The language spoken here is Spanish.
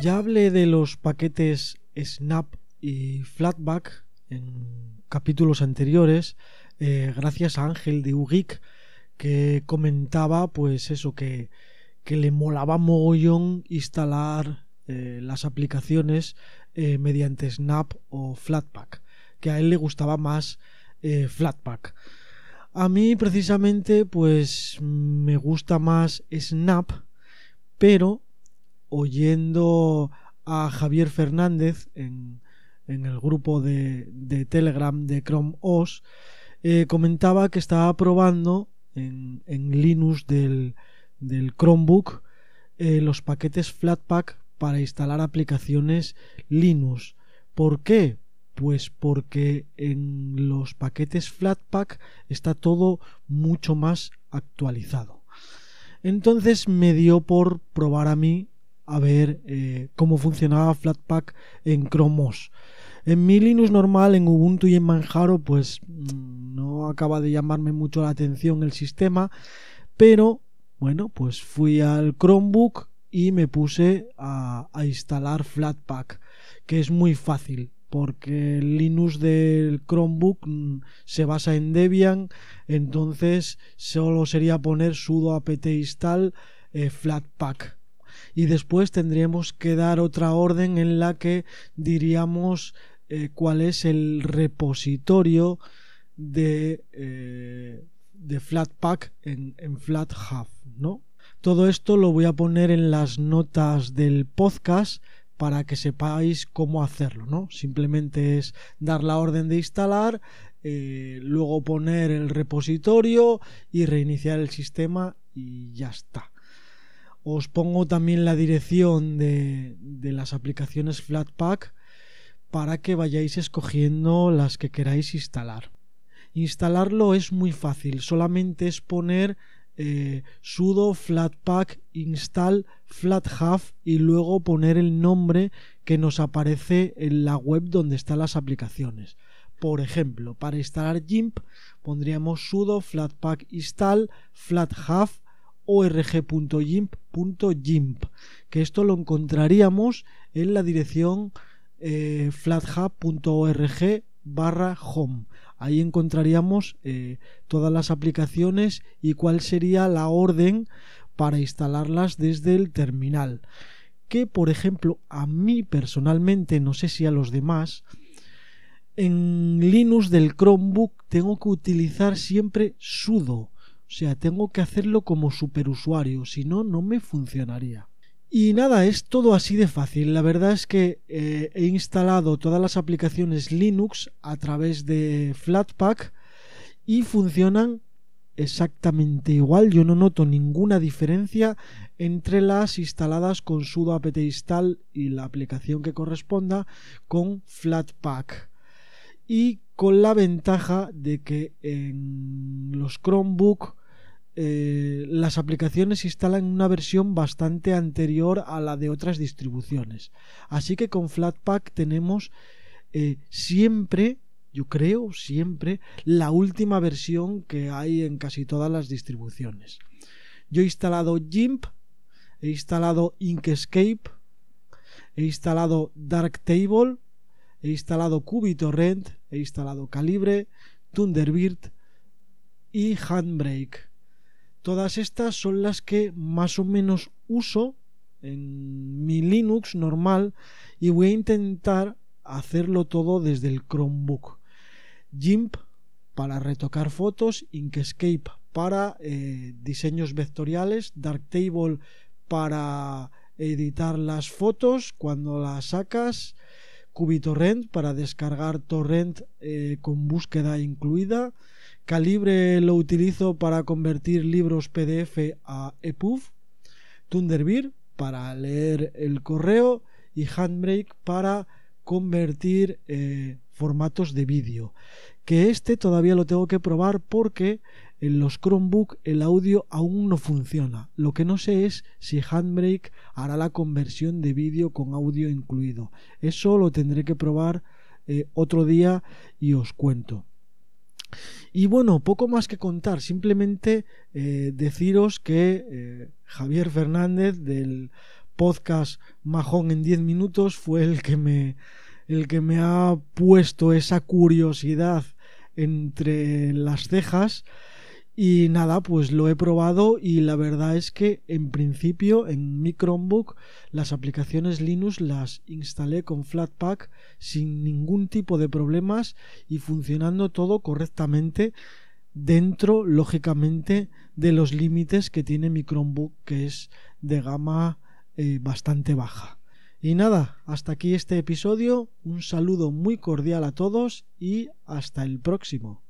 Ya hablé de los paquetes Snap y Flatback en capítulos anteriores, eh, gracias a Ángel de Ugeek, que comentaba pues eso, que, que le molaba mogollón instalar eh, las aplicaciones eh, mediante Snap o Flatpak, que a él le gustaba más Flatpak. A mí precisamente pues me gusta más Snap, pero oyendo a Javier Fernández en, el grupo de, Telegram de Chrome OS, eh, comentaba que estaba probando en, Linux del, Chromebook eh, los paquetes Flatpak para instalar aplicaciones Linux. ¿Por qué? Pues porque en los paquetes Flatpak está todo mucho más actualizado. Entonces me dio por probar a mí a ver eh, cómo funcionaba Flatpak en Chrome OS. En mi Linux normal, en Ubuntu y en Manjaro, pues mm, no acaba de llamarme mucho la atención el sistema, pero bueno, pues fui al Chromebook y me puse a, instalar Flatpak, que es muy fácil porque el Linux del Chromebook mm, se basa en Debian, entonces solo sería poner sudo apt install eh, flatpak y después tendríamos que dar otra orden en la que diríamos eh, cuál es el repositorio de, eh, de Flatpak en, en FlatHub, ¿no? Todo esto lo voy a poner en las notas del podcast para que sepáis cómo hacerlo, ¿no? Simplemente es dar la orden de instalar, eh, luego poner el repositorio y reiniciar el sistema y ya está. Os pongo también la dirección de, las aplicaciones Flatpak para que vayáis escogiendo las que queráis instalar. Instalarlo es muy fácil, solamente es poner eh, sudo flatpak install flathub y luego poner el nombre que nos aparece en la web donde están las aplicaciones. Por ejemplo, para instalar GIMP pondríamos sudo flatpak install flathub org.gimp.gimp, que esto lo encontraríamos en la dirección eh, flathub.org barra home. Ahí encontraríamos eh, todas las aplicaciones y cuál sería la orden para instalarlas desde el terminal. Que, por ejemplo, a mí personalmente, no sé si a los demás, en Linux del Chromebook tengo que utilizar siempre sudo o sea, tengo que hacerlo como superusuario, si no, no me funcionaría. Y nada, es todo así de fácil. La verdad es que eh, he instalado todas las aplicaciones Linux a través de Flatpak y funcionan exactamente igual. Yo no noto ninguna diferencia entre las instaladas con sudo apt install y la aplicación que corresponda con Flatpak. Y con la ventaja de que en los Chromebook eh, las aplicaciones instalan una versión bastante anterior a la de otras distribuciones. Así que con Flatpak tenemos eh, siempre, yo creo, siempre la última versión que hay en casi todas las distribuciones. Yo he instalado GIMP, he instalado Inkscape, he instalado Darktable, he instalado QBTorrent, he instalado Calibre, Thunderbird y Handbrake. Todas estas son las que más o menos uso en mi Linux normal y voy a intentar hacerlo todo desde el Chromebook. GIMP para retocar fotos, Inkscape para eh, diseños vectoriales, Darktable para editar las fotos cuando las sacas, QBTorrent para descargar torrent eh, con búsqueda incluida, Calibre lo utilizo para convertir libros PDF a EPUB, Thunderbird para leer el correo y Handbrake para convertir eh, formatos de vídeo. Que este todavía lo tengo que probar porque en los Chromebook el audio aún no funciona. Lo que no sé es si Handbrake hará la conversión de vídeo con audio incluido. Eso lo tendré que probar eh, otro día y os cuento. Y bueno, poco más que contar, simplemente eh, deciros que eh, Javier Fernández del podcast Majón en 10 minutos fue el que me el que me ha puesto esa curiosidad entre las cejas y nada, pues lo he probado y la verdad es que en principio en mi Chromebook las aplicaciones Linux las instalé con Flatpak sin ningún tipo de problemas y funcionando todo correctamente dentro, lógicamente, de los límites que tiene mi Chromebook que es de gama eh, bastante baja. Y nada, hasta aquí este episodio, un saludo muy cordial a todos y hasta el próximo.